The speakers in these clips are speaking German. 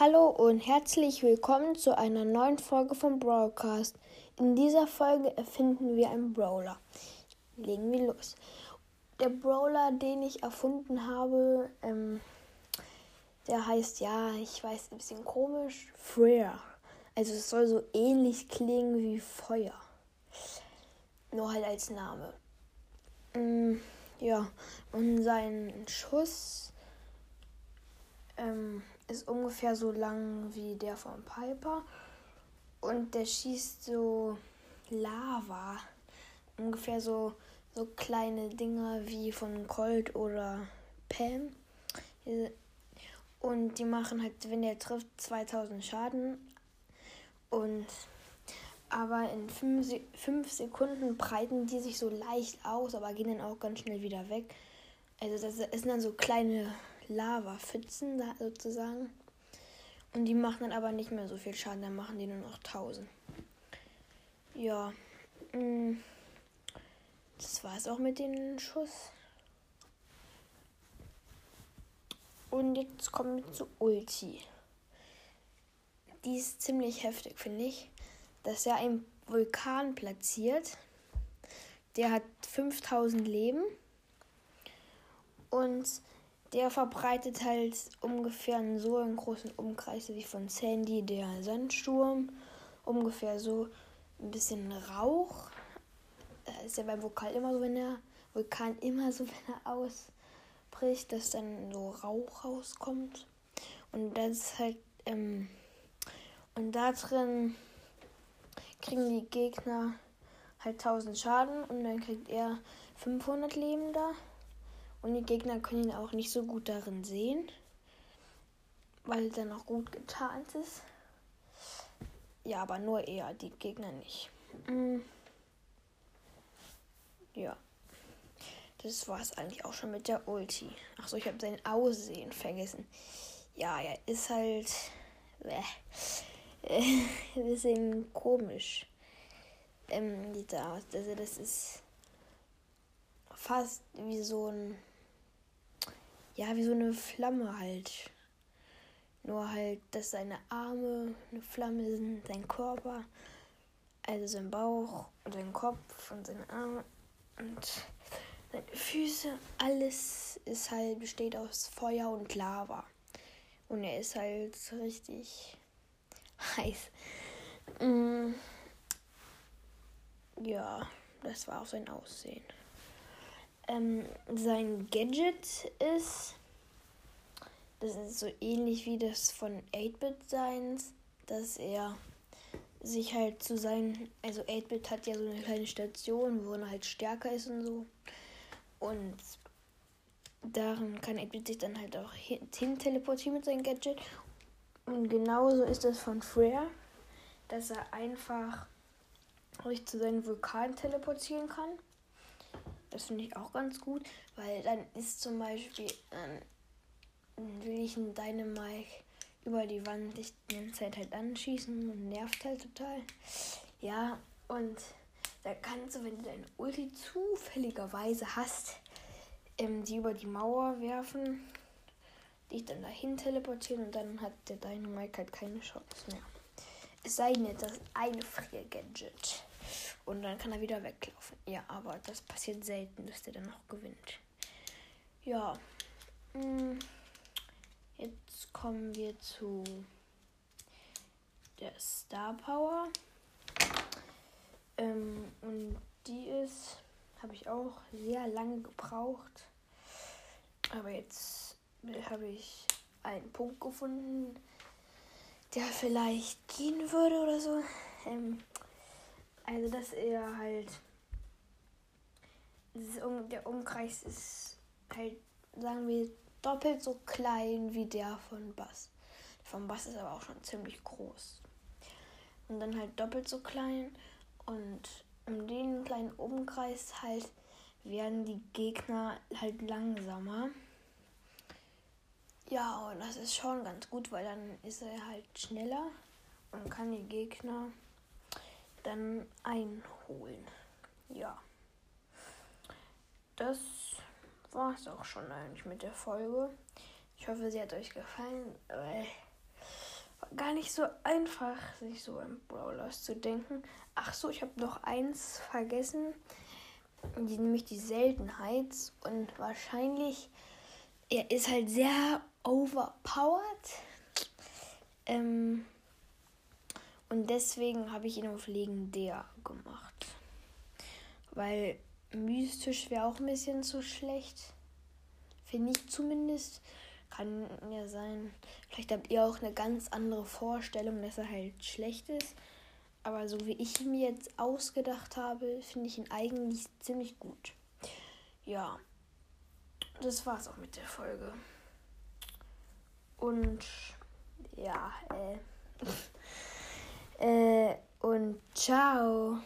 Hallo und herzlich willkommen zu einer neuen Folge vom Broadcast. In dieser Folge erfinden wir einen Brawler. Legen wir los. Der Brawler, den ich erfunden habe, ähm, der heißt ja, ich weiß, ein bisschen komisch, Freer. Also es soll so ähnlich klingen wie Feuer. Nur halt als Name. Ähm, ja, und sein Schuss ähm, ist ungefähr so lang wie der von Piper. Und der schießt so Lava. Ungefähr so, so kleine Dinger wie von Colt oder Pam. Und die machen halt, wenn der trifft, 2000 Schaden. Und aber in 5 Sekunden breiten die sich so leicht aus, aber gehen dann auch ganz schnell wieder weg. Also das sind dann so kleine Lava-Pfützen da sozusagen. Und die machen dann aber nicht mehr so viel Schaden, dann machen die nur noch 1000. Ja. Mm, das war es auch mit dem Schuss. Und jetzt kommen wir zu Ulti. Die ist ziemlich heftig, finde ich. Dass er einen Vulkan platziert. Der hat 5000 Leben. Und der verbreitet halt ungefähr so einen großen Umkreis wie von Sandy der Sandsturm. Ungefähr so ein bisschen Rauch. Das ist ja beim Vokal immer so, wenn der Vulkan immer so, wenn er ausbricht, dass dann so Rauch rauskommt. Und das ist halt, ähm, und da drin kriegen die Gegner halt 1000 Schaden und dann kriegt er 500 Leben da. Und die Gegner können ihn auch nicht so gut darin sehen, weil er auch gut getarnt ist. Ja, aber nur er, die Gegner nicht. Mhm. Ja. Das war es eigentlich auch schon mit der Ulti. Achso, ich habe sein Aussehen vergessen. Ja, er ist halt. Äh, ein bisschen komisch. Ähm, sieht da. Also, das ist fast wie so ein ja, wie so eine Flamme halt. Nur halt, dass seine Arme eine Flamme sind, sein Körper, also sein Bauch und sein Kopf und seine Arme und seine Füße, alles ist halt, besteht aus Feuer und Lava. Und er ist halt richtig heiß. Mm. Ja, das war auch sein Aussehen. Ähm, sein Gadget ist, das ist so ähnlich wie das von 8-Bit Seins, dass er sich halt zu sein, also 8-Bit hat ja so eine kleine Station, wo er halt stärker ist und so. Und darin kann 8-Bit sich dann halt auch hin teleportieren mit seinem Gadget. Und genauso ist das von Freya, dass er einfach sich zu seinem Vulkan teleportieren kann. Das finde ich auch ganz gut, weil dann ist zum Beispiel, ähm, will ich einen Dynamike über die Wand ich die Zeit halt anschießen und nervt halt total. Ja, und da kannst du, wenn du deine Ulti zufälligerweise hast, ähm, die über die Mauer werfen, dich dann dahin teleportieren und dann hat der Dynamike halt keine Chance mehr. Es sei denn, das ist ein Frier-Gadget. Und dann kann er wieder weglaufen. Ja, aber das passiert selten, dass der dann noch gewinnt. Ja. Mm, jetzt kommen wir zu der Star Power. Ähm, und die ist, habe ich auch sehr lange gebraucht. Aber jetzt habe ich einen Punkt gefunden, der vielleicht gehen würde oder so. Ähm, also, dass er halt. Der Umkreis ist halt, sagen wir, doppelt so klein wie der von Bass. Der von Bass ist aber auch schon ziemlich groß. Und dann halt doppelt so klein. Und um den kleinen Umkreis halt werden die Gegner halt langsamer. Ja, und das ist schon ganz gut, weil dann ist er halt schneller und kann die Gegner dann einholen. Ja. Das war es auch schon eigentlich mit der Folge. Ich hoffe, sie hat euch gefallen. gar nicht so einfach, sich so im Brawlers zu denken. Ach so, ich habe noch eins vergessen, die, nämlich die Seltenheit. Und wahrscheinlich, er ist halt sehr overpowered. Ähm, und deswegen habe ich ihn auf legendär gemacht. Weil mystisch wäre auch ein bisschen zu schlecht. Finde ich zumindest. Kann ja sein. Vielleicht habt ihr auch eine ganz andere Vorstellung, dass er halt schlecht ist. Aber so wie ich ihn mir jetzt ausgedacht habe, finde ich ihn eigentlich ziemlich gut. Ja, das war's auch mit der Folge. Und ja, äh, äh und ciao.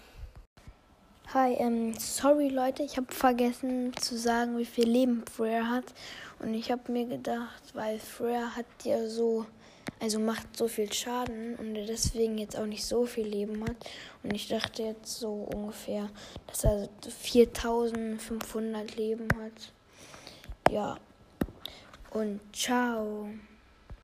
Hi, ähm, sorry Leute, ich habe vergessen zu sagen, wie viel Leben Freya hat. Und ich habe mir gedacht, weil Freya hat ja so, also macht so viel Schaden und er deswegen jetzt auch nicht so viel Leben hat. Und ich dachte jetzt so ungefähr, dass er 4500 Leben hat. Ja. Und ciao.